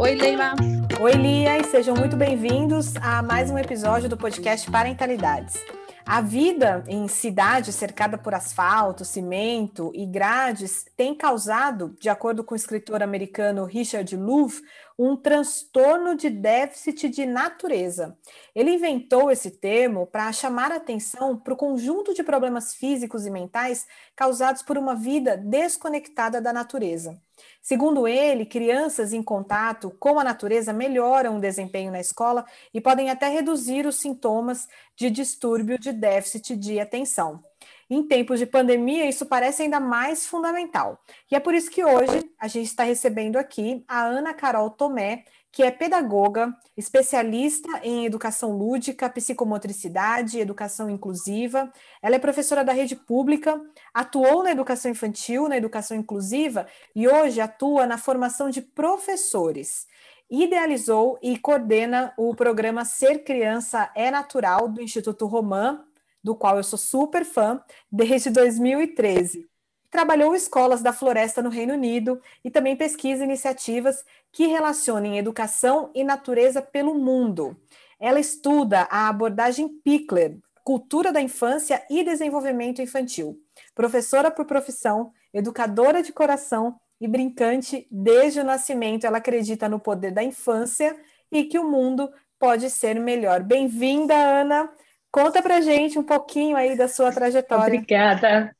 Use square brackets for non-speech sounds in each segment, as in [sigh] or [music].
Oi, Leila. Oi, Lia, sejam muito bem-vindos a mais um episódio do podcast Parentalidades. A vida em cidade cercada por asfalto, cimento e grades tem causado, de acordo com o escritor americano Richard Louv, um transtorno de déficit de natureza. Ele inventou esse termo para chamar atenção para o conjunto de problemas físicos e mentais causados por uma vida desconectada da natureza. Segundo ele, crianças em contato com a natureza melhoram o desempenho na escola e podem até reduzir os sintomas de distúrbio de déficit de atenção. Em tempos de pandemia, isso parece ainda mais fundamental. E é por isso que hoje a gente está recebendo aqui a Ana Carol Tomé, que é pedagoga, especialista em educação lúdica, psicomotricidade educação inclusiva. Ela é professora da rede pública, atuou na educação infantil, na educação inclusiva e hoje atua na formação de professores. Idealizou e coordena o programa Ser Criança é Natural do Instituto Romã, do qual eu sou super fã, desde 2013 trabalhou escolas da floresta no Reino Unido e também pesquisa iniciativas que relacionem educação e natureza pelo mundo. Ela estuda a abordagem Pickler, cultura da infância e desenvolvimento infantil. Professora por profissão, educadora de coração e brincante desde o nascimento, ela acredita no poder da infância e que o mundo pode ser melhor. Bem-vinda, Ana. Conta pra gente um pouquinho aí da sua trajetória. Obrigada.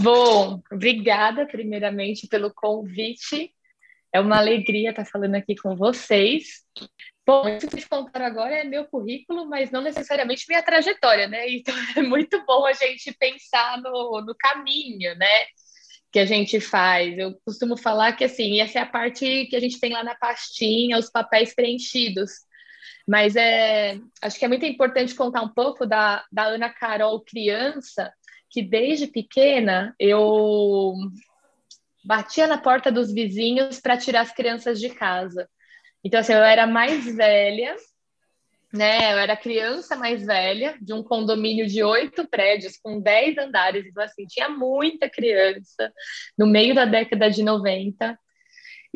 Bom, obrigada primeiramente pelo convite. É uma alegria estar falando aqui com vocês. Bom, isso que vocês contaram agora é meu currículo, mas não necessariamente minha trajetória, né? Então [laughs] é muito bom a gente pensar no, no caminho, né? Que a gente faz. Eu costumo falar que assim, essa é a parte que a gente tem lá na pastinha, os papéis preenchidos. Mas é, acho que é muito importante contar um pouco da, da Ana Carol criança, que desde pequena eu batia na porta dos vizinhos para tirar as crianças de casa. Então, assim, eu era mais velha, né? Eu era criança mais velha, de um condomínio de oito prédios, com dez andares. Então, assim, tinha muita criança no meio da década de 90.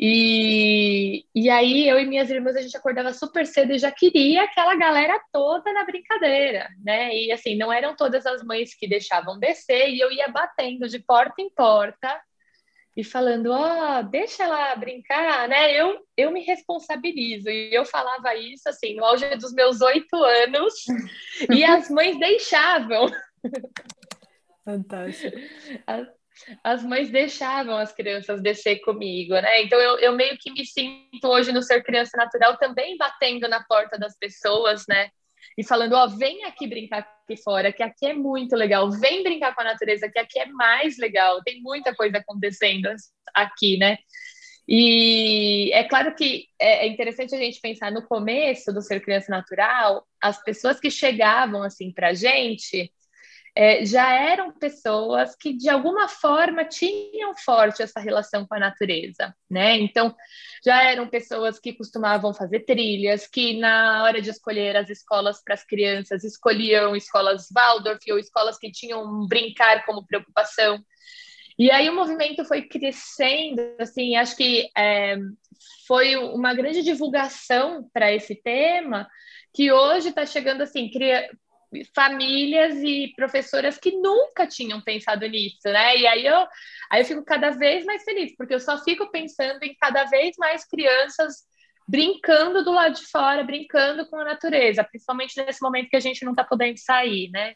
E, e aí eu e minhas irmãs a gente acordava super cedo e já queria aquela galera toda na brincadeira, né? E assim, não eram todas as mães que deixavam descer e eu ia batendo de porta em porta e falando, ó, oh, deixa ela brincar, né? Eu, eu me responsabilizo. E eu falava isso assim, no auge dos meus oito anos, [laughs] e as mães deixavam. Fantástico [laughs] as mães deixavam as crianças descer comigo, né? Então eu, eu meio que me sinto hoje no ser criança natural também batendo na porta das pessoas, né? E falando, ó, vem aqui brincar aqui fora, que aqui é muito legal. Vem brincar com a natureza, que aqui é mais legal. Tem muita coisa acontecendo aqui, né? E é claro que é, é interessante a gente pensar no começo do ser criança natural, as pessoas que chegavam assim para gente é, já eram pessoas que de alguma forma tinham forte essa relação com a natureza, né? Então já eram pessoas que costumavam fazer trilhas, que na hora de escolher as escolas para as crianças escolhiam escolas Waldorf ou escolas que tinham brincar como preocupação. E aí o movimento foi crescendo, assim, acho que é, foi uma grande divulgação para esse tema que hoje está chegando assim, cria, famílias e professoras que nunca tinham pensado nisso, né? E aí eu, aí eu fico cada vez mais feliz, porque eu só fico pensando em cada vez mais crianças brincando do lado de fora, brincando com a natureza, principalmente nesse momento que a gente não está podendo sair, né?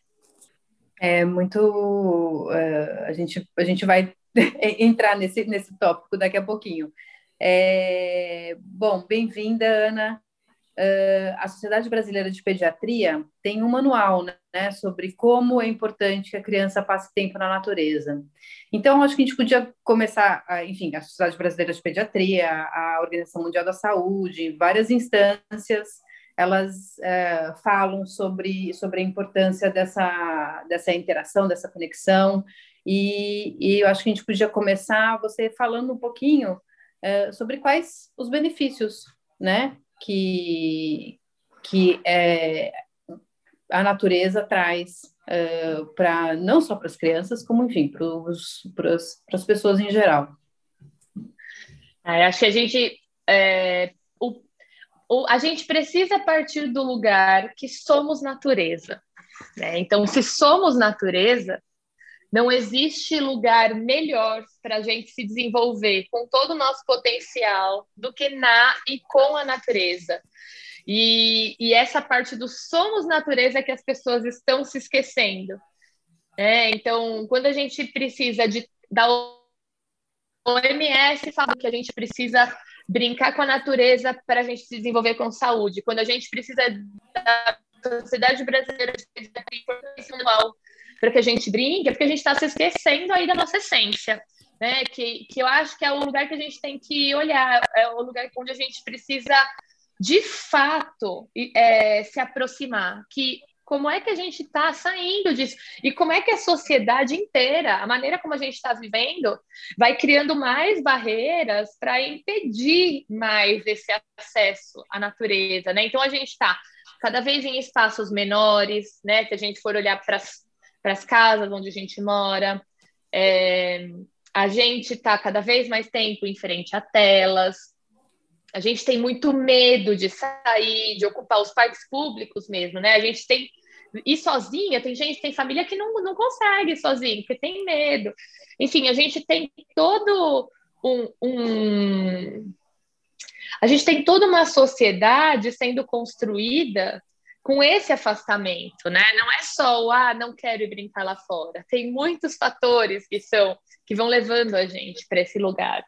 É muito. Uh, a, gente, a gente vai [laughs] entrar nesse, nesse tópico daqui a pouquinho. É, bom, bem-vinda, Ana. Uh, a Sociedade Brasileira de Pediatria tem um manual né, sobre como é importante que a criança passe tempo na natureza. Então, acho que a gente podia começar, a, enfim, a Sociedade Brasileira de Pediatria, a Organização Mundial da Saúde, várias instâncias, elas uh, falam sobre, sobre a importância dessa, dessa interação, dessa conexão, e, e eu acho que a gente podia começar você falando um pouquinho sobre quais os benefícios, né, que, que é, a natureza traz para não só para as crianças, como enfim para as pessoas em geral. É, acho que a gente é, o, o, a gente precisa partir do lugar que somos natureza. Né? Então, se somos natureza, não existe lugar melhor para a gente se desenvolver com todo o nosso potencial do que na e com a natureza. E, e essa parte do somos natureza é que as pessoas estão se esquecendo. É, então, quando a gente precisa de da OMS fala que a gente precisa brincar com a natureza para a gente se desenvolver com saúde. Quando a gente precisa da sociedade brasileira de anual para que a gente brinque, é porque a gente está se esquecendo aí da nossa essência. Né, que, que eu acho que é o lugar que a gente tem que olhar, é o lugar onde a gente precisa de fato é, se aproximar, que como é que a gente está saindo disso e como é que a sociedade inteira, a maneira como a gente está vivendo, vai criando mais barreiras para impedir mais esse acesso à natureza, né? Então a gente está cada vez em espaços menores, né? Se a gente for olhar para as casas onde a gente mora, é, a gente está cada vez mais tempo em frente a telas, a gente tem muito medo de sair, de ocupar os parques públicos mesmo, né? A gente tem ir sozinha, tem gente, tem família que não, não consegue sozinha, porque tem medo. Enfim, a gente tem todo um, um... a gente tem toda uma sociedade sendo construída com esse afastamento, né? Não é só o ah, não quero ir brincar lá fora. Tem muitos fatores que são que vão levando a gente para esse lugar.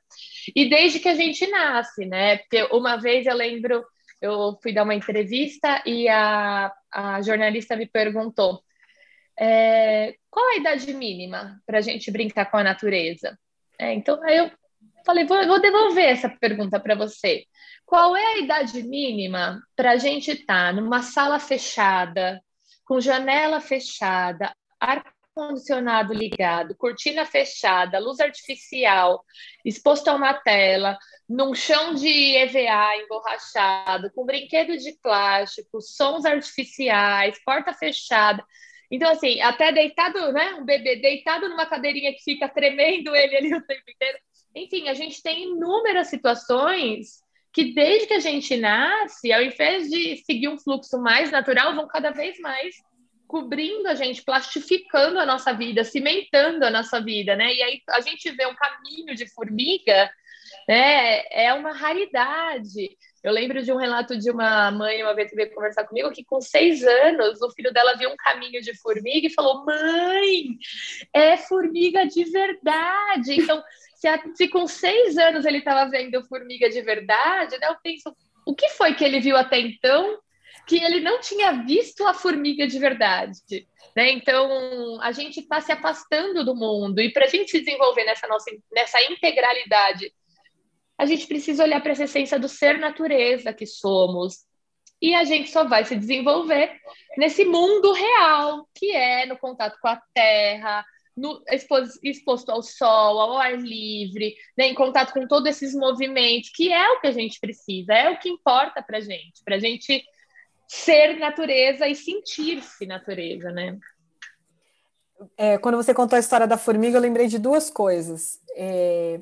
E desde que a gente nasce, né? Porque uma vez eu lembro, eu fui dar uma entrevista e a, a jornalista me perguntou é, qual a idade mínima para a gente brincar com a natureza. É, então eu falei, vou, vou devolver essa pergunta para você. Qual é a idade mínima para a gente estar tá numa sala fechada, com janela fechada, ar-condicionado ligado, cortina fechada, luz artificial, exposto a uma tela, num chão de EVA emborrachado, com brinquedo de plástico, sons artificiais, porta fechada. Então, assim, até deitado, né? Um bebê deitado numa cadeirinha que fica tremendo ele ali o tempo inteiro. Enfim, a gente tem inúmeras situações que desde que a gente nasce, ao invés de seguir um fluxo mais natural, vão cada vez mais cobrindo a gente, plastificando a nossa vida, cimentando a nossa vida, né? E aí a gente vê um caminho de formiga, né? É uma raridade. Eu lembro de um relato de uma mãe uma vez que veio conversar comigo que com seis anos o filho dela viu um caminho de formiga e falou: "Mãe, é formiga de verdade". Então se, a, se com seis anos ele estava vendo formiga de verdade, né, eu penso, o que foi que ele viu até então que ele não tinha visto a formiga de verdade? Né? Então, a gente está se afastando do mundo, e para a gente se desenvolver nessa, nossa, nessa integralidade, a gente precisa olhar para essa essência do ser natureza que somos, e a gente só vai se desenvolver nesse mundo real, que é no contato com a terra, no, exposto ao sol, ao ar livre, né, em contato com todos esses movimentos, que é o que a gente precisa, é o que importa para gente, para gente ser natureza e sentir-se natureza, né? É, quando você contou a história da formiga, eu lembrei de duas coisas. É,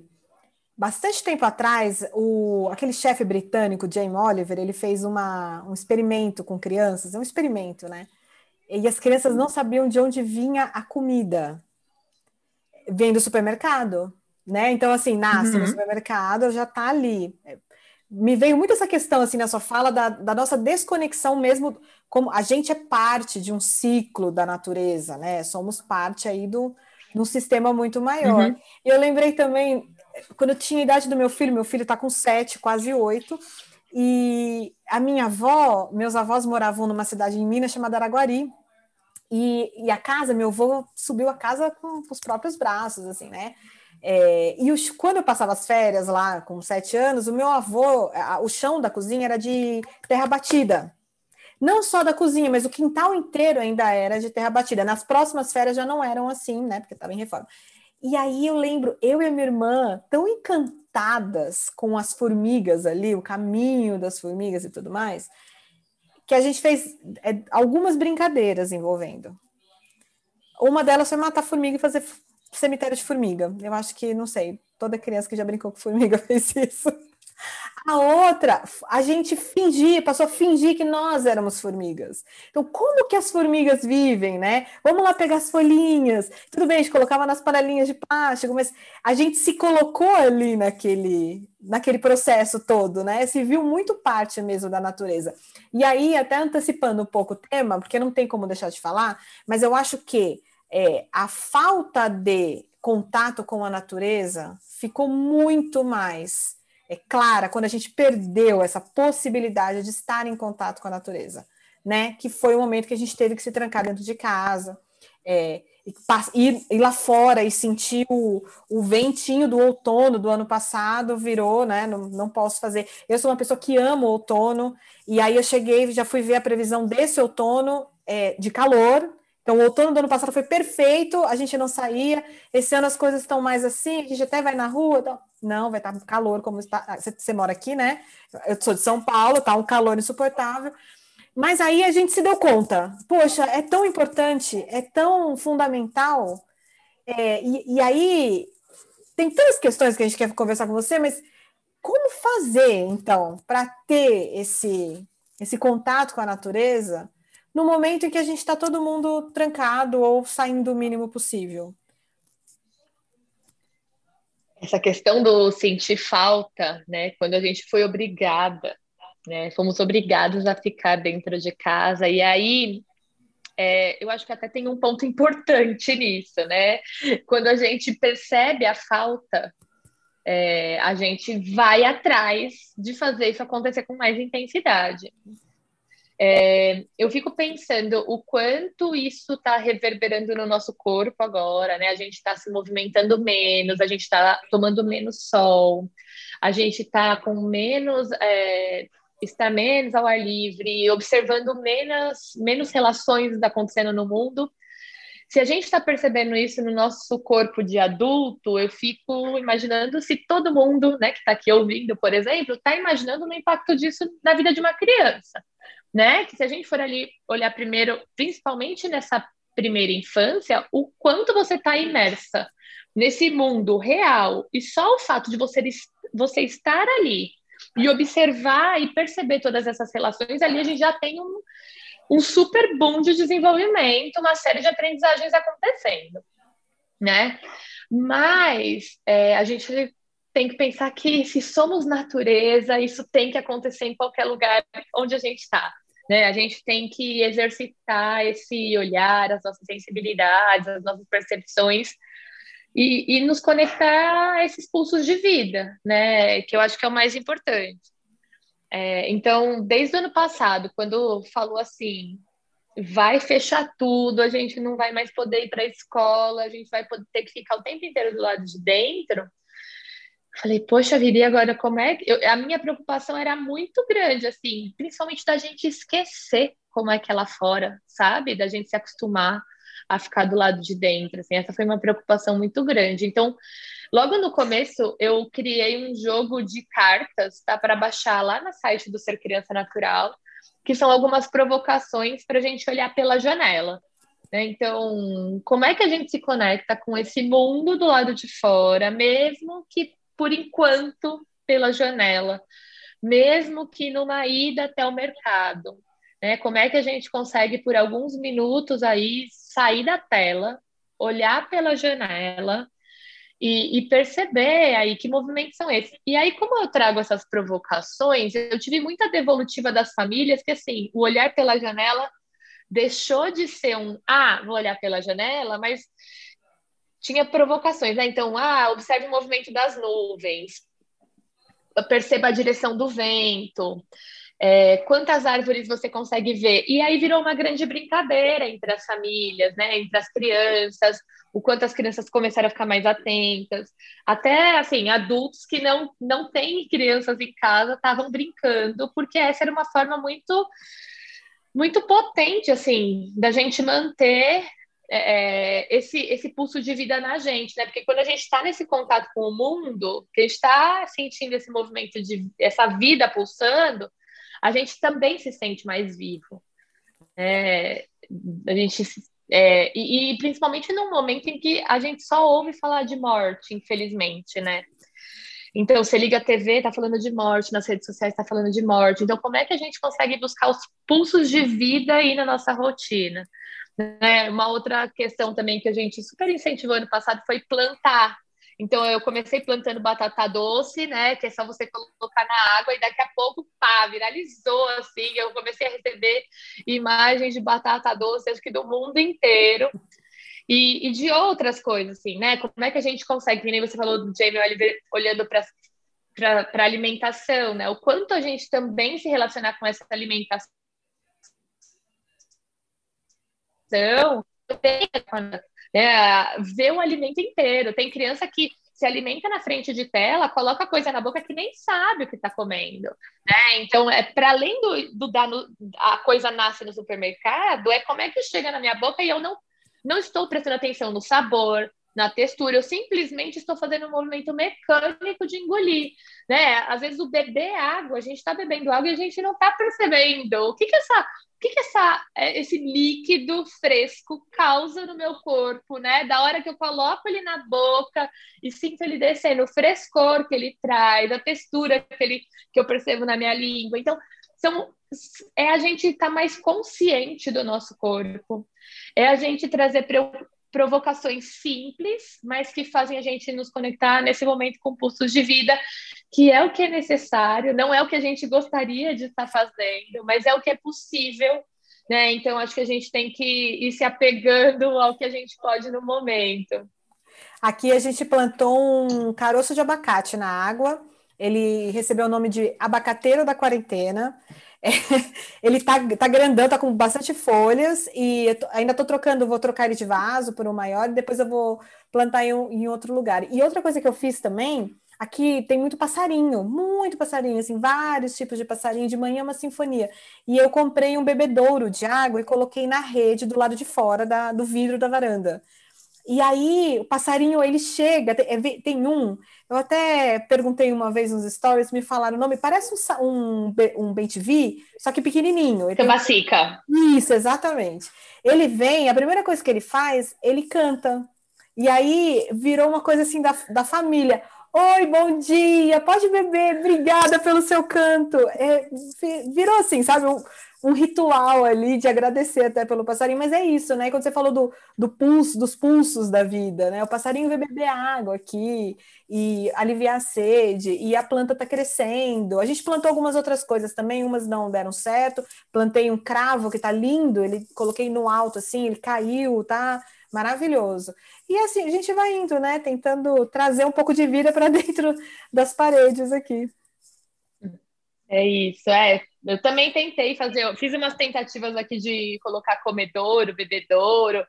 bastante tempo atrás, o, aquele chefe britânico, Jamie Oliver, ele fez uma, um experimento com crianças, é um experimento, né? E as crianças não sabiam de onde vinha a comida vem do supermercado, né? Então, assim, nasce uhum. no supermercado, já está ali. Me veio muito essa questão, assim, na sua fala, da, da, nossa desconexão mesmo, como a gente é parte de um ciclo da natureza, né? Somos parte aí do, de um sistema muito maior. Uhum. E eu lembrei também, quando eu tinha a idade do meu filho, meu filho está com sete, quase oito, e a minha avó, meus avós moravam numa cidade em Minas chamada Araguari, e, e a casa, meu avô subiu a casa com, com os próprios braços, assim, né? É, e os, quando eu passava as férias lá com sete anos, o meu avô, a, o chão da cozinha era de terra batida. Não só da cozinha, mas o quintal inteiro ainda era de terra batida. Nas próximas férias já não eram assim, né? Porque estava em reforma. E aí eu lembro, eu e a minha irmã, tão encantadas com as formigas ali, o caminho das formigas e tudo mais, que a gente fez é, algumas brincadeiras envolvendo. Uma delas foi matar formiga e fazer cemitério de formiga. Eu acho que, não sei, toda criança que já brincou com formiga [laughs] fez isso. A outra, a gente fingir, passou a fingir que nós éramos formigas. Então, como que as formigas vivem, né? Vamos lá pegar as folhinhas. Tudo bem, a gente colocava nas panelinhas de plástico, mas a gente se colocou ali naquele, naquele processo todo, né? Se viu muito parte mesmo da natureza. E aí, até antecipando um pouco o tema, porque não tem como deixar de falar, mas eu acho que é, a falta de contato com a natureza ficou muito mais é clara quando a gente perdeu essa possibilidade de estar em contato com a natureza, né? Que foi o momento que a gente teve que se trancar dentro de casa, é, ir, ir, lá fora e sentir o, o, ventinho do outono do ano passado virou, né? Não, não posso fazer. Eu sou uma pessoa que ama outono, e aí eu cheguei, já fui ver a previsão desse outono é, de calor, então, o outono do ano passado foi perfeito, a gente não saía. Esse ano as coisas estão mais assim, a gente até vai na rua. Então... Não, vai estar calor, como está. Ah, você, você mora aqui, né? Eu sou de São Paulo, tá um calor insuportável. Mas aí a gente se deu conta, poxa, é tão importante, é tão fundamental. É, e, e aí tem tantas questões que a gente quer conversar com você, mas como fazer, então, para ter esse, esse contato com a natureza? No momento em que a gente está todo mundo trancado ou saindo o mínimo possível? Essa questão do sentir falta, né? Quando a gente foi obrigada, né? Fomos obrigados a ficar dentro de casa. E aí, é, eu acho que até tem um ponto importante nisso, né? Quando a gente percebe a falta, é, a gente vai atrás de fazer isso acontecer com mais intensidade. É, eu fico pensando o quanto isso está reverberando no nosso corpo agora, né? A gente está se movimentando menos, a gente está tomando menos sol, a gente está com menos. É, está menos ao ar livre, observando menos, menos relações acontecendo no mundo. Se a gente está percebendo isso no nosso corpo de adulto, eu fico imaginando se todo mundo, né, que está aqui ouvindo, por exemplo, está imaginando o impacto disso na vida de uma criança né? Que se a gente for ali olhar primeiro, principalmente nessa primeira infância, o quanto você está imersa nesse mundo real e só o fato de você, você estar ali e observar e perceber todas essas relações, ali a gente já tem um, um super boom de desenvolvimento, uma série de aprendizagens acontecendo, né? Mas é, a gente tem que pensar que se somos natureza, isso tem que acontecer em qualquer lugar onde a gente está. Né? A gente tem que exercitar esse olhar, as nossas sensibilidades, as nossas percepções e, e, nos conectar a esses pulsos de vida, né? Que eu acho que é o mais importante. É, então, desde o ano passado, quando falou assim, vai fechar tudo, a gente não vai mais poder ir para a escola, a gente vai poder ter que ficar o tempo inteiro do lado de dentro. Falei, poxa vida, e agora como é que. Eu, a minha preocupação era muito grande, assim, principalmente da gente esquecer como é que é lá fora, sabe? Da gente se acostumar a ficar do lado de dentro, assim, essa foi uma preocupação muito grande. Então, logo no começo, eu criei um jogo de cartas, tá? Para baixar lá no site do Ser Criança Natural, que são algumas provocações para a gente olhar pela janela. Né? Então, como é que a gente se conecta com esse mundo do lado de fora, mesmo que por enquanto, pela janela, mesmo que numa ida até o mercado. Né? Como é que a gente consegue, por alguns minutos aí, sair da tela, olhar pela janela e, e, perceber aí que movimentos são esses. E aí, como eu trago essas provocações, eu tive muita devolutiva das famílias que, assim, o olhar pela janela deixou de ser um, ah, vou olhar pela janela, mas tinha provocações, né? Então, ah, observe o movimento das nuvens, perceba a direção do vento, é, quantas árvores você consegue ver. E aí virou uma grande brincadeira entre as famílias, né? Entre as crianças, o quanto as crianças começaram a ficar mais atentas. Até, assim, adultos que não, não têm crianças em casa estavam brincando, porque essa era uma forma muito muito potente, assim, da gente manter é, é, esse, esse pulso de vida na gente, né? Porque quando a gente está nesse contato com o mundo, que a gente está sentindo esse movimento de essa vida pulsando, a gente também se sente mais vivo. É, a gente é, e, e, principalmente num momento em que a gente só ouve falar de morte, infelizmente, né? Então, você liga a TV, tá falando de morte, nas redes sociais tá falando de morte. Então, como é que a gente consegue buscar os pulsos de vida aí na nossa rotina? Né? Uma outra questão também que a gente super incentivou ano passado foi plantar. Então, eu comecei plantando batata doce, né? Que é só você colocar na água e daqui a pouco, pá, viralizou, assim. Eu comecei a receber imagens de batata doce, acho que do mundo inteiro. E, e de outras coisas, assim, né? Como é que a gente consegue, que nem você falou do Jamie Oliver olhando para para alimentação, né? O quanto a gente também se relacionar com essa alimentação né, ver o alimento inteiro. Tem criança que se alimenta na frente de tela, coloca coisa na boca que nem sabe o que está comendo, né? Então, é para além do, do dar no, a coisa nasce no supermercado, é como é que chega na minha boca e eu não não estou prestando atenção no sabor, na textura, eu simplesmente estou fazendo um movimento mecânico de engolir, né? Às vezes o beber água, a gente está bebendo água e a gente não está percebendo o que que essa, o que que essa, é, esse líquido fresco causa no meu corpo, né? Da hora que eu coloco ele na boca e sinto ele descendo, o frescor que ele traz, a textura que ele que eu percebo na minha língua. Então, são é a gente estar tá mais consciente do nosso corpo, é a gente trazer provocações simples, mas que fazem a gente nos conectar nesse momento com pulsos de vida, que é o que é necessário, não é o que a gente gostaria de estar fazendo, mas é o que é possível, né? Então acho que a gente tem que ir se apegando ao que a gente pode no momento. Aqui a gente plantou um caroço de abacate na água. Ele recebeu o nome de abacateiro da quarentena. É, [laughs] ele tá, tá grandão, tá com bastante folhas e tô, ainda tô trocando, vou trocar ele de vaso por um maior e depois eu vou plantar em, em outro lugar. E outra coisa que eu fiz também, aqui tem muito passarinho, muito passarinho, assim, vários tipos de passarinho, de manhã é uma sinfonia. E eu comprei um bebedouro de água e coloquei na rede do lado de fora da, do vidro da varanda. E aí o passarinho ele chega, tem, é, tem um eu até perguntei uma vez nos stories, me falaram o nome, parece um, um, um bem-TV, só que pequenininho. Tabacica. Tem... Isso, exatamente. Ele vem, a primeira coisa que ele faz, ele canta. E aí virou uma coisa assim da, da família. Oi, bom dia, pode beber, obrigada pelo seu canto. É, virou assim, sabe? Um, um ritual ali de agradecer até pelo passarinho, mas é isso, né? Quando você falou do, do pulso, dos pulsos da vida, né? O passarinho vai beber água aqui e aliviar a sede, e a planta está crescendo. A gente plantou algumas outras coisas também, umas não deram certo. Plantei um cravo que está lindo, ele coloquei no alto assim, ele caiu, tá maravilhoso. E assim, a gente vai indo, né? Tentando trazer um pouco de vida para [laughs] dentro das paredes aqui. É isso, é. Eu também tentei fazer, eu fiz umas tentativas aqui de colocar comedouro, bebedouro.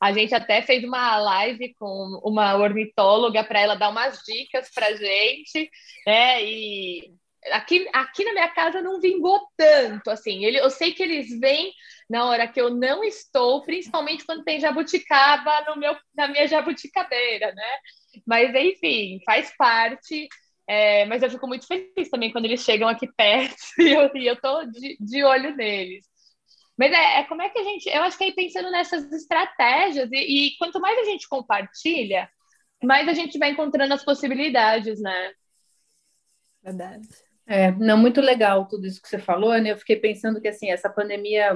A gente até fez uma live com uma ornitóloga para ela dar umas dicas para gente, né? E aqui, aqui na minha casa não vingou tanto, assim. Ele, eu sei que eles vêm na hora que eu não estou, principalmente quando tem jabuticaba no meu, na minha jabuticabeira, né? Mas enfim, faz parte. É, mas eu fico muito feliz também quando eles chegam aqui perto [laughs] e eu, e eu tô de, de olho neles. Mas é, é, como é que a gente. Eu acho que aí pensando nessas estratégias, e, e, quanto mais a gente compartilha, mais a gente vai encontrando as possibilidades, né? Verdade. É, não, muito legal tudo isso que você falou, né? Eu fiquei pensando que assim, essa pandemia,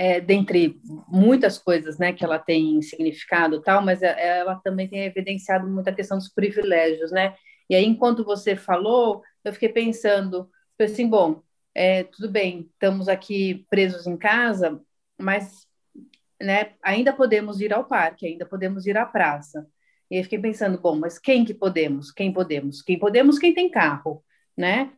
é, dentre muitas coisas né, que ela tem significado tal, mas é, ela também tem evidenciado muita questão dos privilégios, né? E aí, enquanto você falou, eu fiquei pensando, assim, bom, é, tudo bem, estamos aqui presos em casa, mas né, ainda podemos ir ao parque, ainda podemos ir à praça. E aí fiquei pensando, bom, mas quem que podemos? Quem podemos? Quem podemos? Quem tem carro, né?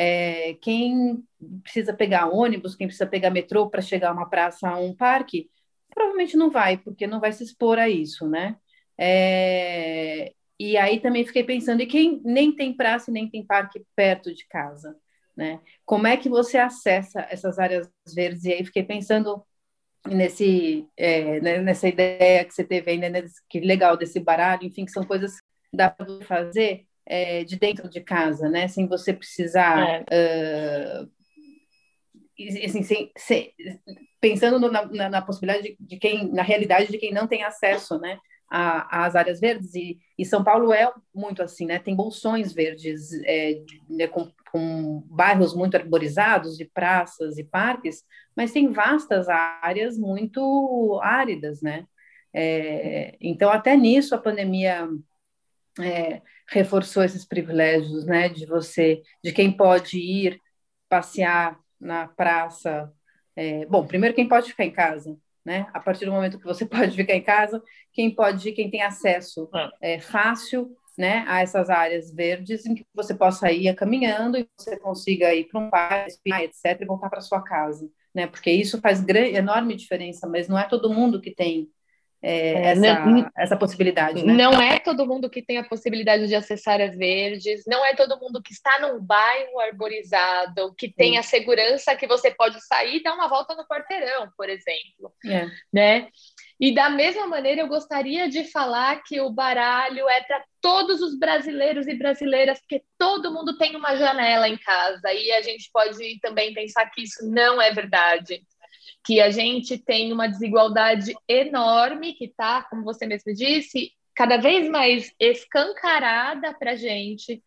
É, quem precisa pegar ônibus, quem precisa pegar metrô para chegar a uma praça, a um parque, provavelmente não vai, porque não vai se expor a isso, né? É, e aí também fiquei pensando, e quem nem tem praça nem tem parque perto de casa, né? Como é que você acessa essas áreas verdes? E aí fiquei pensando nesse é, né, nessa ideia que você teve aí, né, que legal desse baralho, enfim, que são coisas que dá para fazer é, de dentro de casa, né, sem você precisar é. uh, assim, sem, sem, pensando no, na, na, possibilidade de, de, quem, na realidade de quem não tem acesso, né, às áreas verdes e, e, São Paulo é muito assim, né, tem bolsões verdes é, né, com, com bairros muito arborizados, e praças e parques, mas tem vastas áreas muito áridas, né? É, então, até nisso a pandemia é, reforçou esses privilégios, né? De você, de quem pode ir passear na praça. É, bom, primeiro quem pode ficar em casa, né? A partir do momento que você [laughs] pode ficar em casa, quem pode, quem tem acesso é. é, fácil, né, a essas áreas verdes em que você possa ir caminhando e você consiga ir para um parque, etc, e voltar para sua casa né? Porque isso faz grande, enorme diferença, mas não é todo mundo que tem é, é, essa, não, essa possibilidade. Né? Não é todo mundo que tem a possibilidade de acessar as verdes, não é todo mundo que está num bairro arborizado, que tem Sim. a segurança que você pode sair e dar uma volta no quarteirão, por exemplo. É. Né? E da mesma maneira, eu gostaria de falar que o baralho é para todos os brasileiros e brasileiras, porque todo mundo tem uma janela em casa, e a gente pode também pensar que isso não é verdade. Que a gente tem uma desigualdade enorme, que está, como você mesmo disse, cada vez mais escancarada para a gente.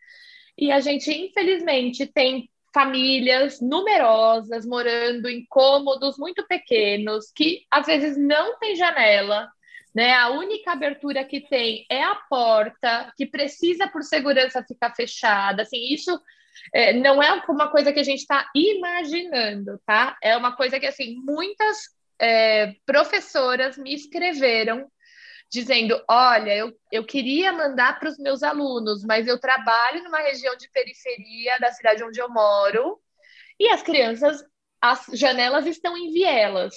E a gente, infelizmente, tem famílias numerosas morando em cômodos muito pequenos que às vezes não tem janela, né? A única abertura que tem é a porta, que precisa por segurança ficar fechada. Assim, isso é, não é uma coisa que a gente está imaginando, tá? É uma coisa que assim muitas é, professoras me escreveram dizendo: olha, eu, eu queria mandar para os meus alunos, mas eu trabalho numa região de periferia da cidade onde eu moro, e as crianças, as janelas estão em vielas,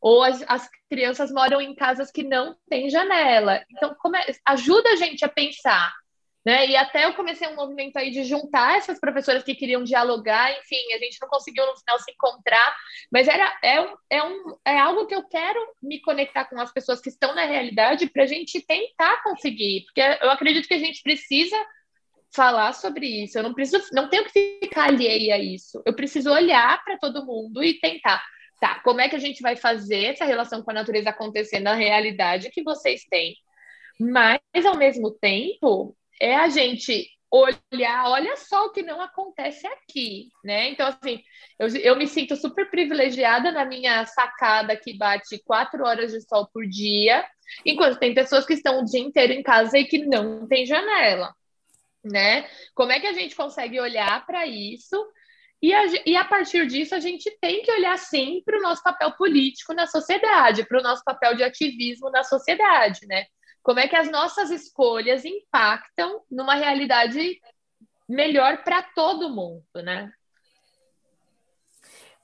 ou as, as crianças moram em casas que não têm janela. Então, é, ajuda a gente a pensar né? E até eu comecei um movimento aí de juntar essas professoras que queriam dialogar, enfim, a gente não conseguiu no final se encontrar, mas era, é, um, é, um, é algo que eu quero me conectar com as pessoas que estão na realidade para a gente tentar conseguir, porque eu acredito que a gente precisa falar sobre isso, eu não preciso, não tenho que ficar alheia a isso, eu preciso olhar para todo mundo e tentar. Tá, como é que a gente vai fazer essa relação com a natureza acontecer na realidade que vocês têm? Mas, ao mesmo tempo, é a gente olhar, olha só o que não acontece aqui, né? Então, assim, eu, eu me sinto super privilegiada na minha sacada que bate quatro horas de sol por dia, enquanto tem pessoas que estão o dia inteiro em casa e que não tem janela, né? Como é que a gente consegue olhar para isso? E a, e a, partir disso, a gente tem que olhar sim para o nosso papel político na sociedade, para o nosso papel de ativismo na sociedade, né? Como é que as nossas escolhas impactam numa realidade melhor para todo mundo, né?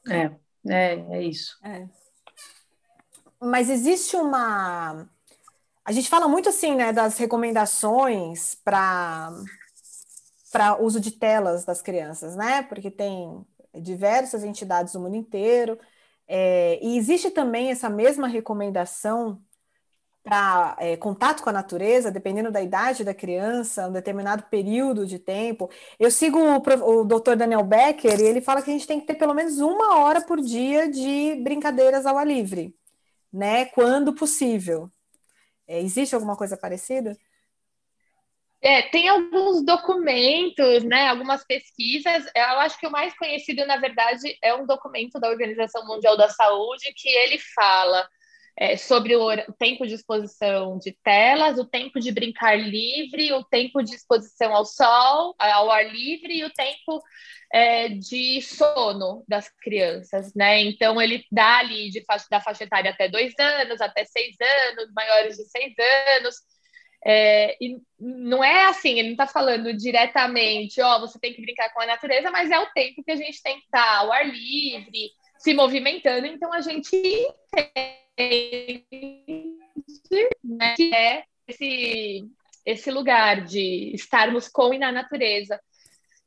É, é, é isso. É. Mas existe uma. A gente fala muito assim, né, das recomendações para para uso de telas das crianças, né? Porque tem diversas entidades do mundo inteiro. É, e existe também essa mesma recomendação para é, contato com a natureza, dependendo da idade da criança, um determinado período de tempo. Eu sigo o, o Dr. Daniel Becker e ele fala que a gente tem que ter pelo menos uma hora por dia de brincadeiras ao ar livre, né? Quando possível. É, existe alguma coisa parecida? É, tem alguns documentos, né, algumas pesquisas. Eu acho que o mais conhecido, na verdade, é um documento da Organização Mundial da Saúde que ele fala é, sobre o, o, tempo de exposição de telas, o tempo de brincar livre, o tempo de exposição ao sol, ao ar livre e o tempo é, de sono das crianças, né? Então ele dá ali de faixa, da faixa etária até dois anos, até seis anos, maiores de seis anos. É, e não é assim, ele não está falando diretamente, ó, você tem que brincar com a natureza, mas é o tempo que a gente tem que estar ao ar livre, se movimentando, então a gente né, que é esse, esse lugar de estarmos com e na natureza.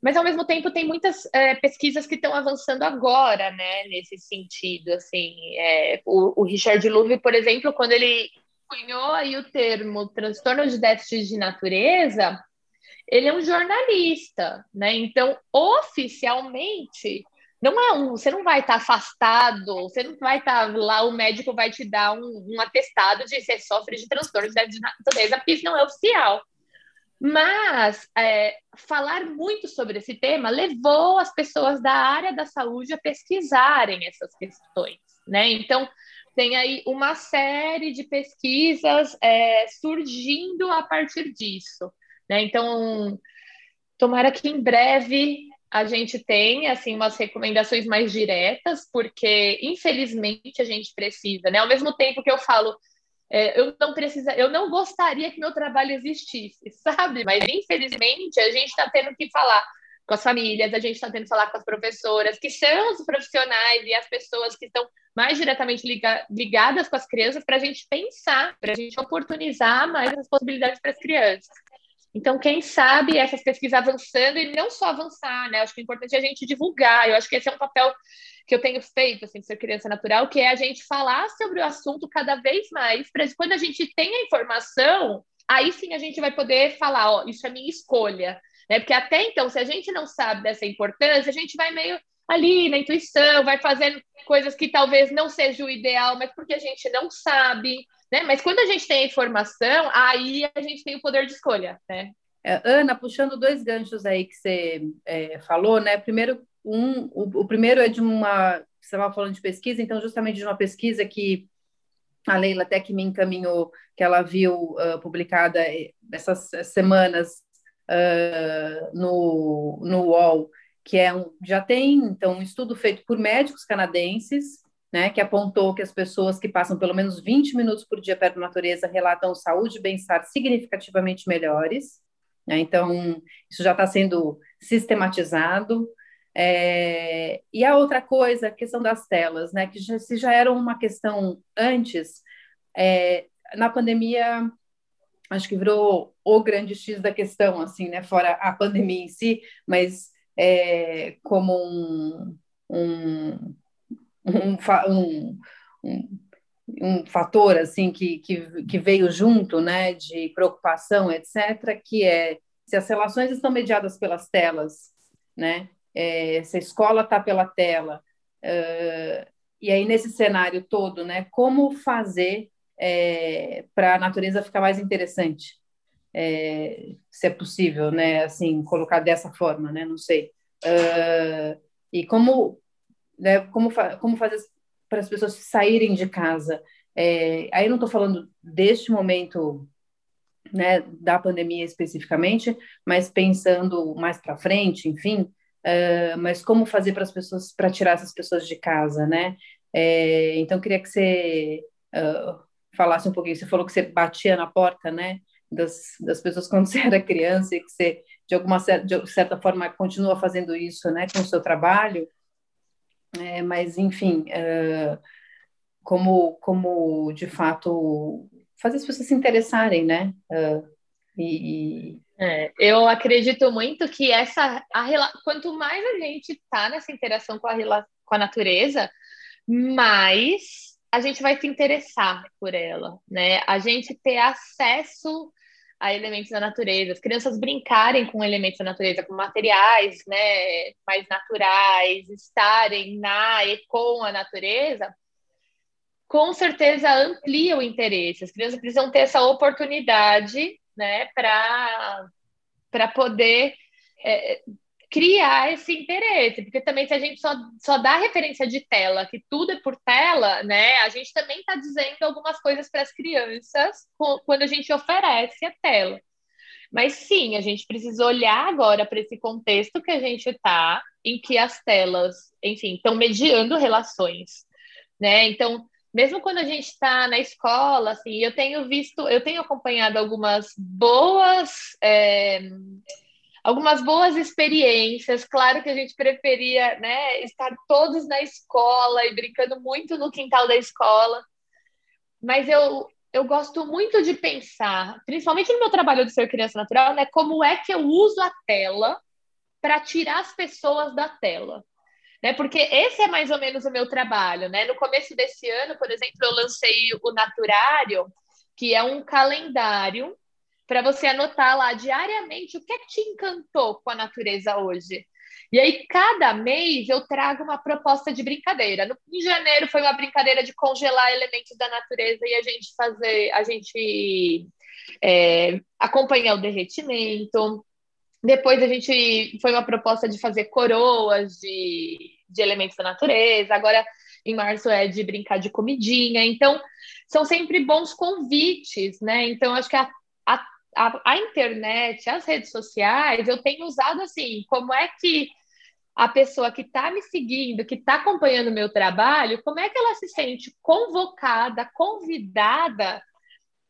Mas ao mesmo tempo tem muitas é, pesquisas que estão avançando agora, né, nesse sentido, assim, é, o, o, Richard Louv, por exemplo, quando ele cunhou aí o termo transtorno de déficit de natureza, ele é um jornalista, né? Então, oficialmente, não é um, você não vai estar afastado, você não vai estar lá, o médico vai te dar um, um atestado de você sofre de transtorno de natureza, porque isso não é oficial. Mas é, falar muito sobre esse tema levou as pessoas da área da saúde a pesquisarem essas questões, né? Então, tem aí uma série de pesquisas é, surgindo a partir disso, né? Então, tomara que em breve a gente tenha assim umas recomendações mais diretas, porque infelizmente a gente precisa, né? Ao mesmo tempo que eu falo é, eu não precisa, eu não gostaria que meu trabalho existisse, [laughs] sabe? Mas infelizmente a gente está tendo que falar com as famílias, a gente está tendo que falar com as professoras, que são os profissionais e as pessoas que estão mais diretamente liga, ligadas com as crianças, para a gente pensar, para a gente oportunizar mais as possibilidades para as crianças. Então, quem sabe essas pesquisas avançando e não só avançar, né? Acho que é importante a gente divulgar. Eu acho que esse é um papel que eu tenho feito, assim, de ser criança natural, que é a gente falar sobre o assunto cada vez mais, para quando a gente tem a informação, aí sim a gente vai poder falar, ó, isso é minha escolha, né? Porque até então, se a gente não sabe dessa importância, a gente vai meio ali na intuição, vai fazendo coisas que talvez não seja o ideal, mas porque a gente não sabe, né? Mas quando a gente tem a informação, aí a gente tem o poder de escolha, né? É, Ana, puxando dois ganchos aí que você é, falou, né? Primeiro, um, o, o, primeiro é de uma. Você estava falando de pesquisa, então, justamente de uma pesquisa que a Leila até que me encaminhou, que ela viu uh, publicada essas semanas uh, no, no UOL, que é um, já tem então um estudo feito por médicos canadenses, né, que apontou que as pessoas que passam pelo menos 20 minutos por dia perto da natureza relatam saúde e bem-estar significativamente melhores. Né, então, isso já está sendo sistematizado. É, e a outra coisa, a questão das telas, né, que já, se já era uma questão antes, é, na pandemia, acho que virou o grande X da questão, assim, né, fora a pandemia em si, mas é, como um, um, um, um, um fator, assim, que, que, que veio junto, né, de preocupação, etc., que é se as relações estão mediadas pelas telas, né, é, se a escola está pela tela, uh, e aí nesse cenário todo, né, como fazer é, para a natureza ficar mais interessante, é, se é possível, né, assim, colocar dessa forma, né, não sei. Uh, e como, né, como, fa como fazer para as pessoas saírem de casa. É, aí não estou falando deste momento né, da pandemia especificamente, mas pensando mais para frente, enfim, Uh, mas como fazer para as pessoas, para tirar essas pessoas de casa, né? É, então, queria que você uh, falasse um pouquinho. Você falou que você batia na porta, né? Das, das pessoas [laughs] quando você era criança e que você, de alguma de certa forma, continua fazendo isso, né? Com o seu trabalho. É, mas, enfim, uh, como, como, de fato, fazer as pessoas se interessarem, né? e, é, eu acredito muito que essa a, quanto mais a gente está nessa interação com a, com a natureza, mais a gente vai se interessar por ela, né? A gente ter acesso a elementos da natureza, as crianças brincarem com elementos da natureza, com materiais, né, mais naturais, estarem na e com a natureza, com certeza amplia o interesse. As crianças precisam ter essa oportunidade né, para poder é, criar esse interesse, porque também se a gente só, só dá referência de tela, que tudo é por tela, né, a gente também está dizendo algumas coisas para as crianças quando a gente oferece a tela. Mas sim, a gente precisa olhar agora para esse contexto que a gente está, em que as telas, enfim, estão mediando relações, né? Então, mesmo quando a gente está na escola, assim, eu tenho visto, eu tenho acompanhado algumas boas, é, algumas boas experiências. Claro que a gente preferia, né, estar todos na escola e brincando muito no quintal da escola, mas eu eu gosto muito de pensar, principalmente no meu trabalho de ser criança natural, né, como é que eu uso a tela para tirar as pessoas da tela. Né? Porque esse é mais ou menos o meu trabalho. Né? No começo desse ano, por exemplo, eu lancei o Naturário, que é um calendário para você anotar lá diariamente o que é que te encantou com a natureza hoje. E aí, cada mês, eu trago uma proposta de brincadeira. No, em janeiro foi uma brincadeira de congelar elementos da natureza e a gente fazer, a gente é, acompanhar o derretimento. Depois a gente foi uma proposta de fazer coroas de, de elementos da natureza. Agora, em março, é de brincar de comidinha. Então, são sempre bons convites, né? Então, acho que a, a, a, internet, as redes sociais, eu tenho usado assim, como é que a pessoa que está me seguindo, que está acompanhando o meu trabalho, como é que ela se sente convocada, convidada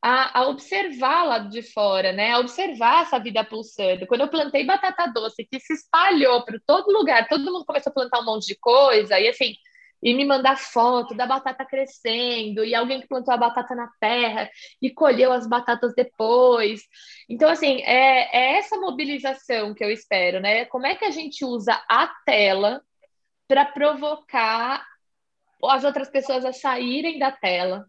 a, a observar lá de fora, né? A observar essa vida pulsando. Quando eu plantei batata doce, que se espalhou para todo lugar, todo mundo começou a plantar um monte de coisa, e assim, e me mandar foto da batata crescendo, e alguém que plantou a batata na terra e colheu as batatas depois. Então, assim, é, é essa mobilização que eu espero, né? Como é que a gente usa a tela para provocar as outras pessoas a saírem da tela?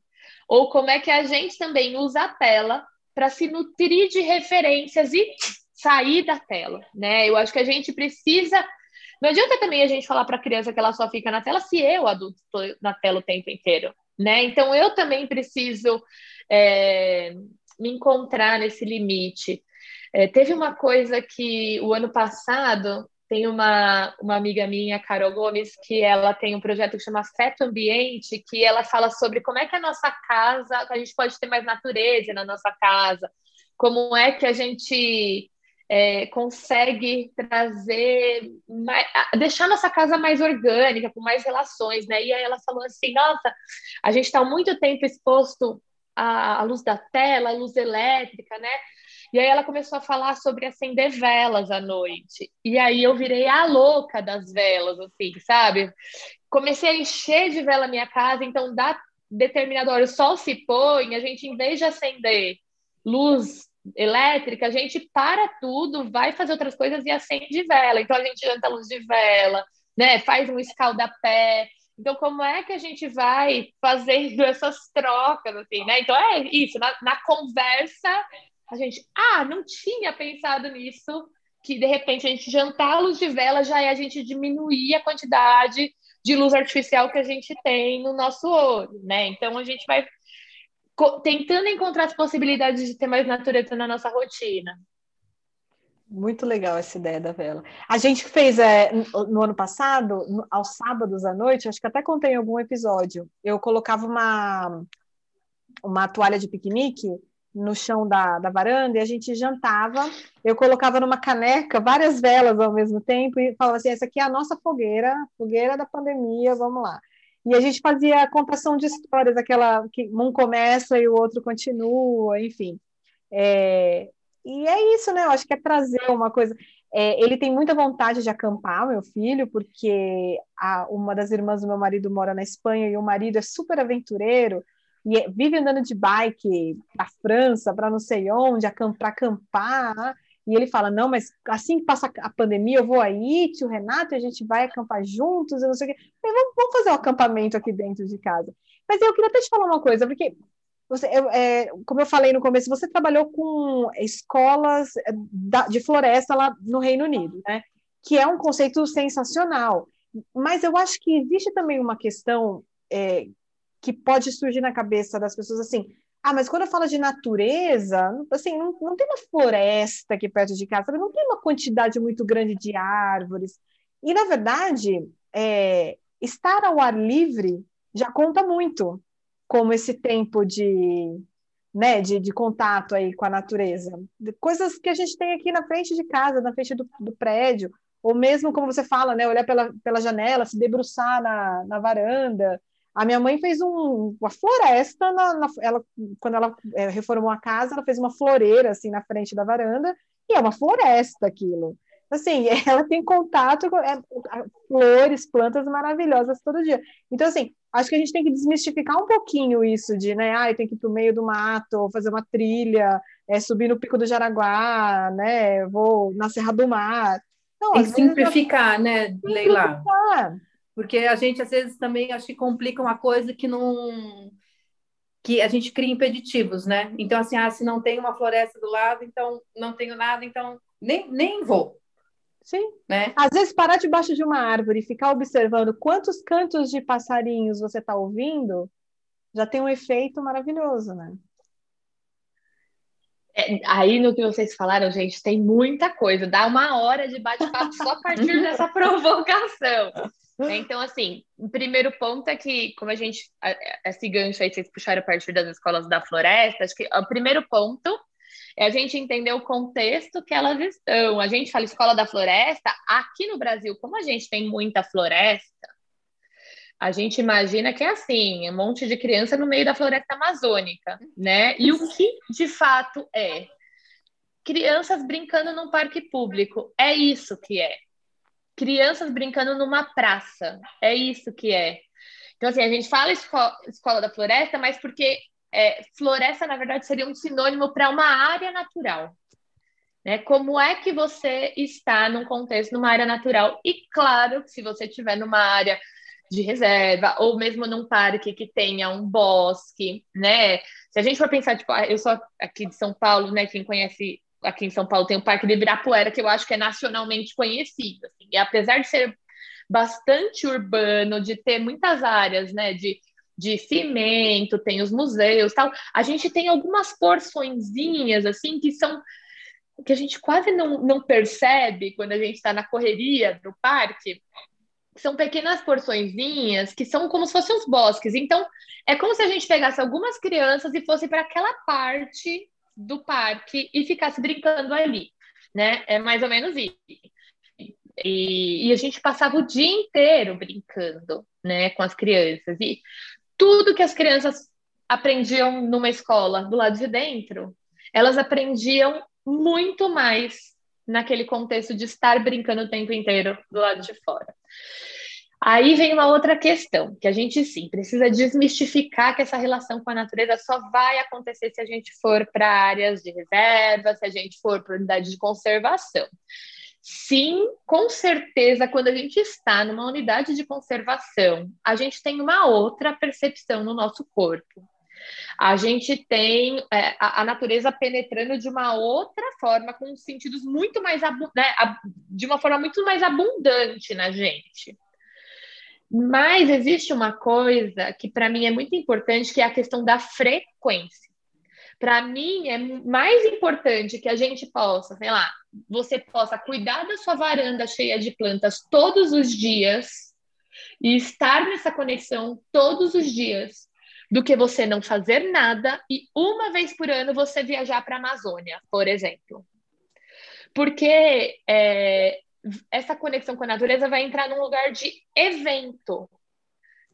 Ou como é que a gente também usa a tela para se nutrir de referências e sair da tela, né? Eu acho que a gente precisa não adianta também a gente falar para a criança que ela só fica na tela se eu, adulto, estou na tela o tempo inteiro, né? Então eu também preciso é, me encontrar nesse limite. É, teve uma coisa que o ano passado tem uma, uma amiga minha, Carol Gomes, que ela tem um projeto que chama Afeto Ambiente, que ela fala sobre como é que a nossa casa, a gente pode ter mais natureza na nossa casa, como é que a gente é, consegue trazer, mais, deixar nossa casa mais orgânica, com mais relações, né? E aí ela falou assim, nossa, a gente está muito tempo exposto à, à luz da tela, à luz elétrica, né? E aí ela começou a falar sobre acender velas à noite. E aí eu virei a louca das velas, assim, sabe? Comecei a encher de vela a minha casa, então dá determinado hora o sol se põe, a gente em vez de acender luz elétrica, a gente para tudo, vai fazer outras coisas e acende vela. Então a gente janta luz de vela, né? Faz um escaldapé. Então, como é que a gente vai fazendo [laughs] essas trocas, assim, né? Então, é isso, na, na conversa, a gente, ah, não tinha pensado nisso, que de repente a gente jantar a luz de vela já é a gente diminuir a quantidade de luz artificial que a gente tem no nosso olho, né? Então, a gente vai tentando encontrar as possibilidades de ter mais natureza na nossa rotina. Muito legal essa ideia da vela. A gente fez é, no ano passado, no, aos sábados à noite, acho que até contei em algum episódio, eu colocava uma, uma toalha de piquenique no chão da, da varanda e a gente jantava. Eu colocava numa caneca várias velas ao mesmo tempo e falava assim: essa aqui é a nossa fogueira, fogueira da pandemia, vamos lá. E a gente fazia a contação de histórias, aquela que um começa e o outro continua, enfim. É, e é isso, né? Eu acho que é trazer uma coisa. É, ele tem muita vontade de acampar, meu filho, porque a, uma das irmãs do meu marido mora na Espanha e o marido é super aventureiro e é, vive andando de bike para França, para não sei onde, para acampar. E ele fala: Não, mas assim que passa a pandemia, eu vou aí, tio Renato, e a gente vai acampar juntos, eu não sei o quê. Vamos, vamos, fazer um acampamento aqui dentro de casa. Mas eu queria até te falar uma coisa, porque você, eu, é, como eu falei no começo, você trabalhou com escolas é, de floresta lá no Reino Unido, né? Que é um conceito sensacional. Mas eu acho que existe também uma questão é, que pode surgir na cabeça das pessoas assim ah, mas quando eu falo de natureza, assim, não, não tem uma floresta aqui perto de casa, não tem uma quantidade muito grande de árvores. E, na verdade, é, estar ao ar livre já conta muito, como esse tempo de, né, de, de, contato aí com a natureza. Coisas que a gente tem aqui na frente de casa, na frente do, do prédio, ou mesmo, como você fala, né, olhar pela, pela janela, se debruçar na, na varanda, a minha mãe fez um, uma floresta, na, na, ela, quando ela é, reformou a casa, ela fez uma floreira assim na frente da varanda, e é uma floresta aquilo. Assim, [laughs] ela tem contato com é, flores, plantas maravilhosas todo dia. Então, assim, acho que a gente tem que desmistificar um pouquinho isso de, né, ah, tem que ir para o meio do mato, ou fazer uma trilha, é, subir no Pico do Jaraguá, né, vou na Serra do Mar. Não, Tem que simplificar, né, Leila? Simplificar. Porque a gente, às vezes, também acho que complica uma coisa que não que a gente cria impeditivos, né? Então, assim, ah, se não tem uma floresta do lado, então não tenho nada, então nem, nem vou. Sim. Né? Às vezes, parar debaixo de uma árvore e ficar observando quantos cantos de passarinhos você está ouvindo, já tem um efeito maravilhoso, né? É, aí no que vocês falaram, gente, tem muita coisa. Dá uma hora de bate-papo só a partir [laughs] dessa provocação. Né? Então, assim, o primeiro ponto é que, como a gente, esse gancho aí vocês puxaram a partir das escolas da floresta, acho que o primeiro ponto é a gente entender o contexto que elas estão. A gente fala escola da floresta, aqui no Brasil, como a gente tem muita floresta, a gente imagina que é assim, um monte de criança no meio da floresta amazônica, né? E o que de fato é? Crianças brincando num parque público, é isso que é crianças brincando numa praça. É isso que é. Então, assim, a gente fala escola, escola da floresta, mas porque é, floresta, na verdade, seria um sinônimo para uma área natural. Né? Como é que você está num contexto, numa área natural? E claro se você estiver numa área de reserva, ou mesmo num parque que tenha um bosque, né? Se a gente for pensar, tipo, ah, eu sou aqui de São Paulo, né? Quem conhece aqui em São Paulo tem o Parque de Ibirapuera, que eu acho que é nacionalmente conhecido. Assim, e apesar de ser bastante urbano, de ter muitas áreas, né, de, de cimento, tem os museus, tal, a gente tem algumas porçõezinhas, assim, que são que a gente quase não, não percebe quando a gente está na correria do parque, são pequenas porçõezinhas que são como se fossem os bosques. Então, é como se a gente pegasse algumas crianças e fosse para aquela parte do parque e ficasse brincando ali, né? É mais ou menos isso. E, e, a gente passava o dia inteiro brincando, né, com as crianças. E tudo que as crianças aprendiam numa escola do lado de dentro, elas aprendiam muito mais naquele contexto de estar brincando o tempo inteiro do lado de fora. Aí vem uma outra questão, que a gente sim precisa desmistificar que essa relação com a natureza só vai acontecer se a gente for para áreas de reserva, se a gente for para unidade de conservação. Sim, com certeza, quando a gente está numa unidade de conservação, a gente tem uma outra percepção no nosso corpo. A gente tem é, a, a, natureza penetrando de uma outra forma, com sentidos muito mais, né, de uma forma muito mais abundante na gente. Mas existe uma coisa que para mim é muito importante, que é a questão da frequência. Para mim é mais importante que a gente possa, sei lá, você possa cuidar da sua varanda cheia de plantas todos os dias e estar nessa conexão todos os dias, do que você não fazer nada e uma vez por ano você viajar para a Amazônia, por exemplo. Porque é, essa conexão com a natureza vai entrar num lugar de evento,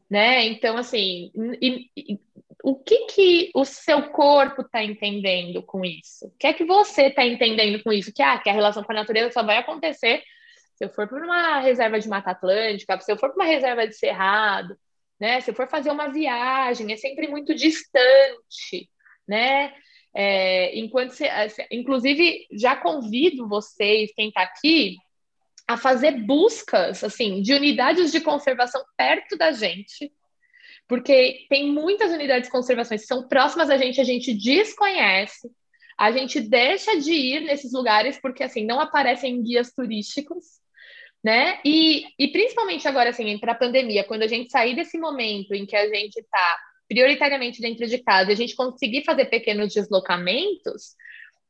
né? Então, assim, e, e, o que que o seu corpo está entendendo com isso? O que é que você está entendendo com isso? Que, ah, que a relação com a natureza só vai acontecer se eu for para uma reserva de Mata Atlântica, se eu for para uma reserva de Cerrado, né? Se eu for fazer uma viagem, é sempre muito distante, né? É, enquanto, se, inclusive, já convido vocês, quem está aqui, a fazer buscas assim de unidades de conservação perto da gente, porque tem muitas unidades de conservação que são próximas a gente, a gente desconhece, a gente deixa de ir nesses lugares porque assim não aparecem guias turísticos, né? E, e principalmente agora assim para a pandemia, quando a gente sair desse momento em que a gente está prioritariamente dentro de casa, e a gente conseguir fazer pequenos deslocamentos,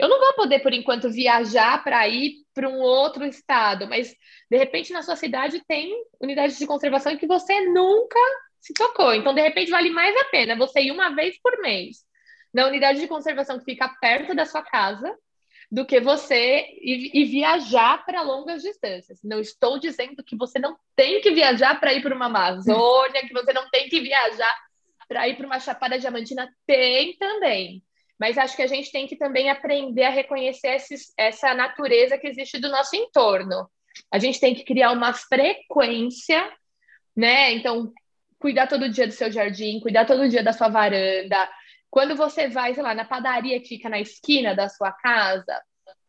eu não vou poder, por enquanto, viajar para ir para um outro estado, mas de repente na sua cidade tem unidades de conservação que você nunca se tocou. Então, de repente, vale mais a pena você ir uma vez por mês na unidade de conservação que fica perto da sua casa do que você ir viajar para longas distâncias. Não estou dizendo que você não tem que viajar para ir para uma Amazônia, que você não tem que viajar para ir para uma Chapada Diamantina. Tem também. Mas acho que a gente tem que também aprender a reconhecer esses, essa natureza que existe do nosso entorno. A gente tem que criar uma frequência, né? Então, cuidar todo dia do seu jardim, cuidar todo dia da sua varanda. Quando você vai, sei lá, na padaria que fica na esquina da sua casa,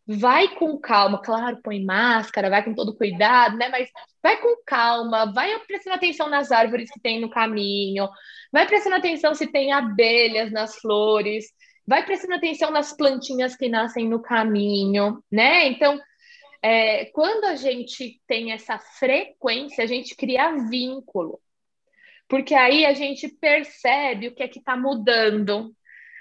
vai com calma, claro, põe máscara, vai com todo cuidado, né? Mas vai com calma, vai prestando atenção nas árvores que tem no caminho, vai prestando atenção se tem abelhas nas flores, vai prestando atenção nas plantinhas que nascem no caminho, né? Então, é, quando a gente tem essa frequência, a gente cria vínculo, porque aí a gente percebe o que é que está mudando.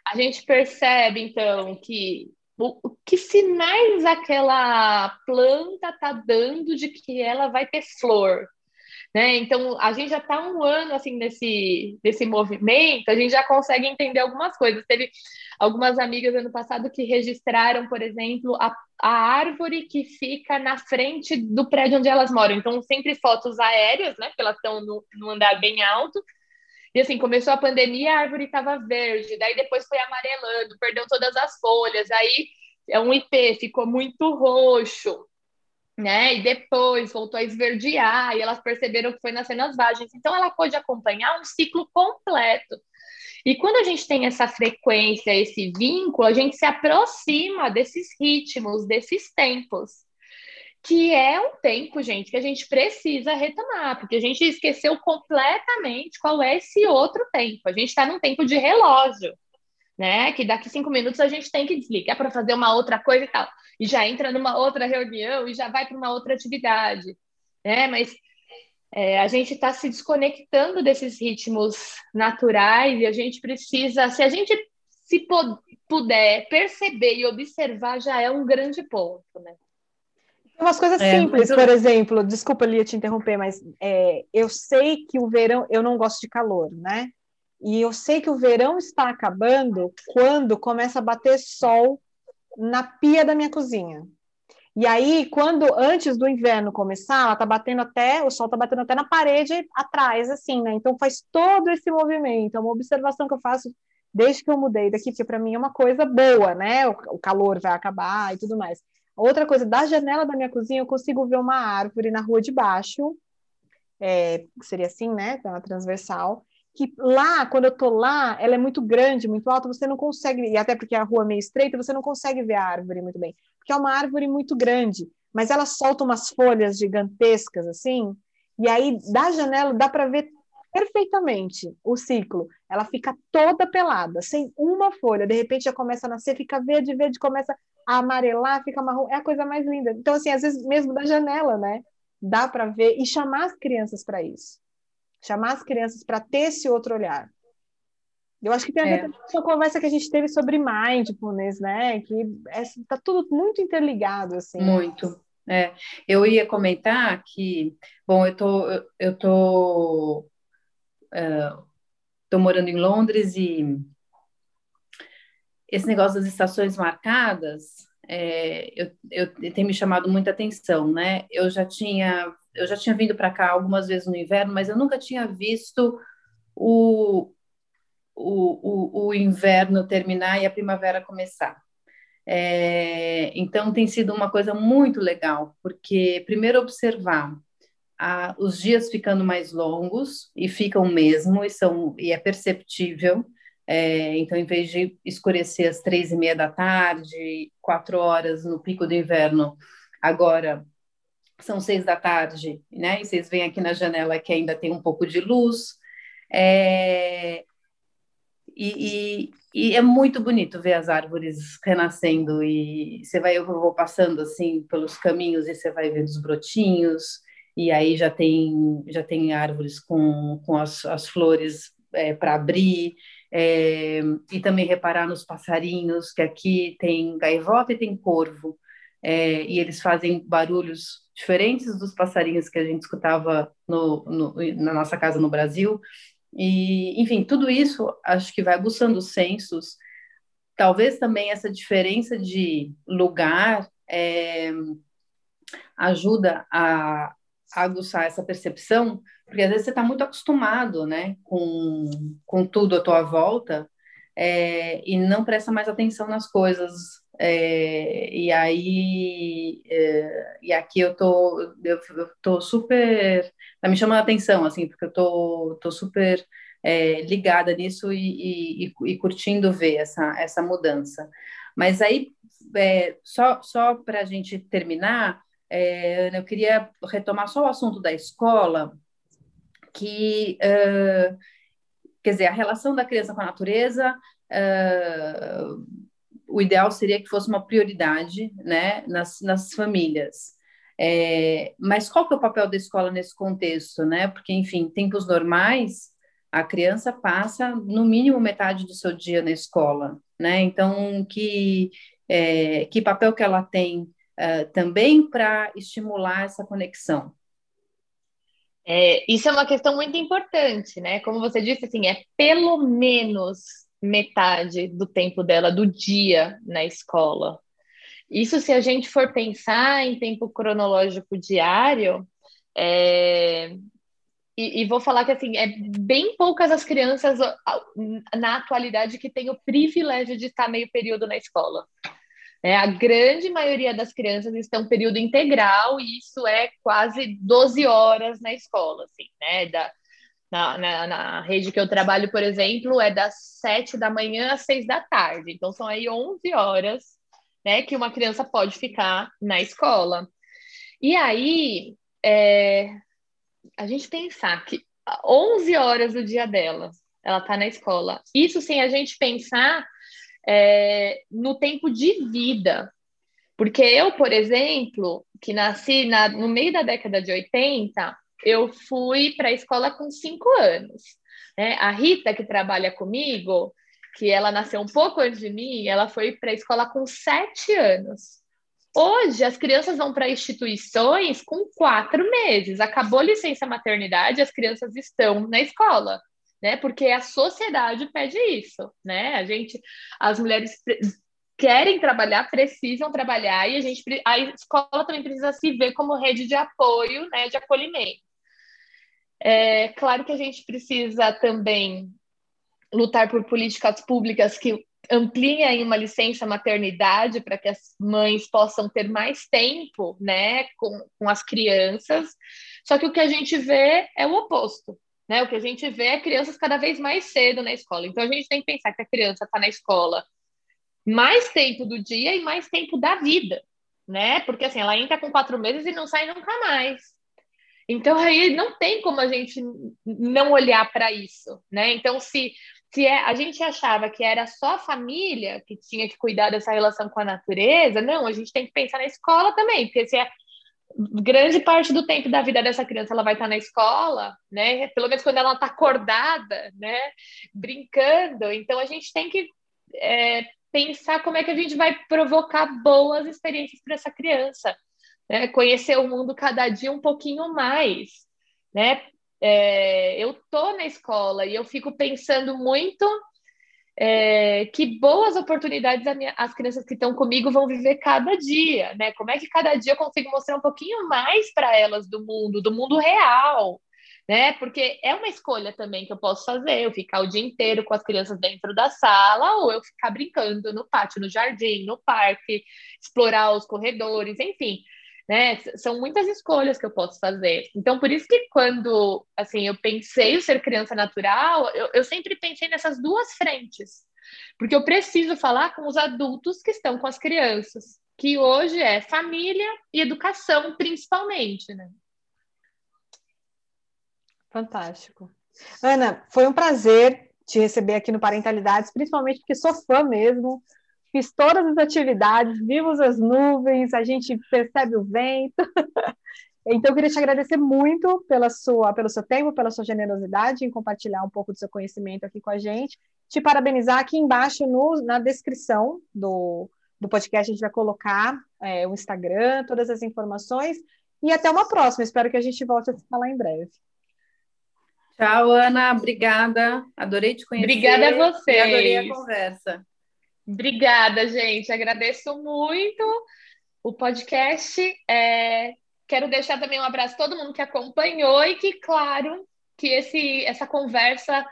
A gente percebe, então, que o, que sinais aquela planta está dando de que ela vai ter flor, né? Então, a gente já está um ano assim nesse, nesse movimento, a gente já consegue entender algumas coisas. Teve algumas amigas ano passado que registraram, por exemplo, a, a árvore que fica na frente do prédio onde elas moram. Então, sempre fotos aéreas, né? Porque elas estão no, andar bem alto. E assim, começou a pandemia, a árvore estava verde, daí depois foi amarelando, perdeu todas as folhas, aí é um IP, ficou muito roxo né? E depois voltou a esverdear, e elas perceberam que foi nascendo as vagens. Então, ela pôde acompanhar um ciclo completo. E quando a gente tem essa frequência, esse vínculo, a gente se aproxima desses ritmos, desses tempos. Que é um tempo, gente, que a gente precisa retomar, porque a gente esqueceu completamente qual é esse outro tempo. A gente está num tempo de relógio, né? Que daqui cinco minutos a gente tem que desligar para fazer uma outra coisa e tal e já entra numa outra reunião e já vai para uma outra atividade, né? Mas é, a gente está se desconectando desses ritmos naturais e a gente precisa, se a gente se puder perceber e observar, já é um grande ponto, né? Umas coisas é, simples, por exemplo, desculpa, Lia, te interromper, mas é, eu sei que o verão, eu não gosto de calor, né? E eu sei que o verão está acabando quando começa a bater sol na pia da minha cozinha. E aí, quando antes do inverno começar, ela tá batendo até, o sol tá batendo até na parede atrás, assim, né? Então faz todo esse movimento. É uma observação que eu faço desde que eu mudei daqui, porque para mim é uma coisa boa, né? O, o, calor vai acabar e tudo mais. Outra coisa, da janela da minha cozinha eu consigo ver uma árvore na rua de baixo, é, seria assim, né? Na transversal que lá, quando eu tô lá, ela é muito grande, muito alta, você não consegue, e até porque a rua é meio estreita, você não consegue ver a árvore muito bem, porque é uma árvore muito grande, mas ela solta umas folhas gigantescas assim, e aí da janela dá para ver perfeitamente o ciclo. Ela fica toda pelada, sem uma folha, de repente já começa a nascer, fica verde, verde, começa a amarelar, fica marrom, é a coisa mais linda. Então assim, às vezes mesmo da janela, né? Dá para ver e chamar as crianças para isso chamar as crianças para ter esse outro olhar. Eu acho que tem a ver é. com a conversa que a gente teve sobre mindfulness, né? Que está é, tudo muito interligado, assim. Muito. É. Eu ia comentar que, bom, eu tô, eu tô, uh, tô morando em Londres e esse negócio das estações marcadas, é, eu, eu, tem me chamado muita atenção, né? Eu já tinha eu já tinha vindo para cá algumas vezes no inverno, mas eu nunca tinha visto o, o, o, o inverno terminar e a primavera começar. É, então tem sido uma coisa muito legal, porque primeiro observar a, os dias ficando mais longos e ficam mesmo e são e é perceptível. É, então, em vez de escurecer às três e meia da tarde, quatro horas no pico do inverno, agora são seis da tarde, né? E vocês veem aqui na janela que ainda tem um pouco de luz. É... E, e, e, é muito bonito ver as árvores renascendo e você vai eu vou passando assim pelos caminhos e você vai ver os brotinhos e aí já tem já tem árvores com, com as, as flores é, para abrir é, e também reparar nos passarinhos que aqui tem gaivota e tem corvo é, e eles fazem barulhos diferentes dos passarinhos que a gente escutava no, no, na nossa casa no Brasil. E, enfim, tudo isso acho que vai aguçando os sensos. Talvez também essa diferença de lugar é, ajuda a, a aguçar essa percepção, porque às vezes você está muito acostumado né, com, com tudo à tua volta é, e não presta mais atenção nas coisas é, e aí, é, e aqui eu tô, eu, eu tô super, tá me chamando a atenção, assim, porque eu tô, tô super é, ligada nisso e, e, e, curtindo ver essa, essa mudança. Mas aí, é, só, só para a gente terminar, é, eu queria retomar só o assunto da escola, que, uh, quer dizer, a relação da criança com a natureza, uh, o ideal seria que fosse uma prioridade né, nas, nas famílias. É, mas qual que é o papel da escola nesse contexto, né? Porque, enfim, tempos normais, a criança passa no mínimo metade do seu dia na escola, né? Então, que, é, que papel que ela tem uh, também para estimular essa conexão? É, isso é uma questão muito importante, né? Como você disse, assim, é pelo menos metade do tempo dela, do dia na escola. Isso, se a gente for pensar em tempo cronológico diário, é... e, e, vou falar que assim, é bem poucas as crianças na atualidade que têm o privilégio de estar meio período na escola. É, a grande maioria das crianças estão período integral, e isso é quase 12 horas na escola, assim, né? Da, na, na, na, rede que eu trabalho, por exemplo, é das 7 da manhã às 6 da tarde. Então, são aí 11 horas né, que uma criança pode ficar na escola. E aí, é, a gente pensar que 11 horas do dia dela, ela está na escola. Isso sem a gente pensar é, no tempo de vida. Porque eu, por exemplo, que nasci na, no meio da década de 80, eu fui para a escola com cinco anos. Né? A Rita, que trabalha comigo, que ela nasceu um pouco antes de mim, ela foi para a escola com sete anos. Hoje, as crianças vão para instituições com quatro meses. Acabou a licença maternidade, as crianças estão na escola, né? Porque a sociedade pede isso, né? A gente, as mulheres querem trabalhar, precisam trabalhar, e a gente, a escola também precisa se ver como rede de apoio, né? De acolhimento. É claro que a gente precisa também lutar por políticas públicas que ampliem uma licença maternidade para que as mães possam ter mais tempo, né, com, com as crianças. Só que o que a gente vê é o oposto, né? O que a gente vê é crianças cada vez mais cedo na escola. Então a gente tem que pensar que a criança está na escola mais tempo do dia e mais tempo da vida, né? Porque assim, ela entra com quatro meses e não sai nunca mais. Então aí não tem como a gente não olhar para isso, né? Então se se é, a gente achava que era só a família que tinha que cuidar dessa relação com a natureza, não, a gente tem que pensar na escola também, porque se é grande parte do tempo da vida dessa criança ela vai estar na escola, né? Pelo menos quando ela está acordada, né? Brincando. Então a gente tem que é, pensar como é que a gente vai provocar boas experiências para essa criança, né? Conhecer o mundo cada dia um pouquinho mais, né? é, eu tô na escola e eu fico pensando muito é, que boas oportunidades minha, as crianças que estão comigo vão viver cada dia, né? Como é que cada dia eu consigo mostrar um pouquinho mais para elas do mundo, do mundo real, né? Porque é uma escolha também que eu posso fazer, eu ficar o dia inteiro com as crianças dentro da sala ou eu ficar brincando no pátio, no jardim, no parque, explorar os corredores, enfim né? São muitas escolhas que eu posso fazer. Então, por isso que quando, assim, eu pensei o ser criança natural, eu, eu sempre pensei nessas duas frentes. Porque eu preciso falar com os adultos que estão com as crianças, que hoje é família e educação, principalmente, né? Fantástico. Ana, foi um prazer te receber aqui no Parentalidades, principalmente porque sou fã mesmo fiz todas as atividades, vimos as nuvens, a gente percebe o vento. [laughs] Então, eu queria te agradecer muito pela sua, pelo seu tempo, pela sua generosidade em compartilhar um pouco do seu conhecimento aqui com a gente. Te parabenizar aqui embaixo no, na descrição do, do podcast, a gente vai colocar é, o Instagram, todas as informações. E até uma próxima. Espero que a gente volte a se falar em breve. Tchau, Ana. Obrigada. Adorei te conhecer. Obrigada a você. Adorei a conversa. Obrigada, gente. Agradeço muito o podcast. É, quero deixar também um abraço a todo mundo que acompanhou e que, claro, que esse, essa conversa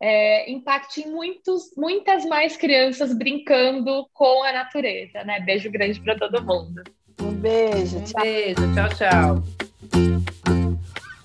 é, impacte muitos, muitas mais crianças brincando com a natureza. Né? Beijo grande para todo mundo. Um beijo. Um beijo. Tchau, tchau.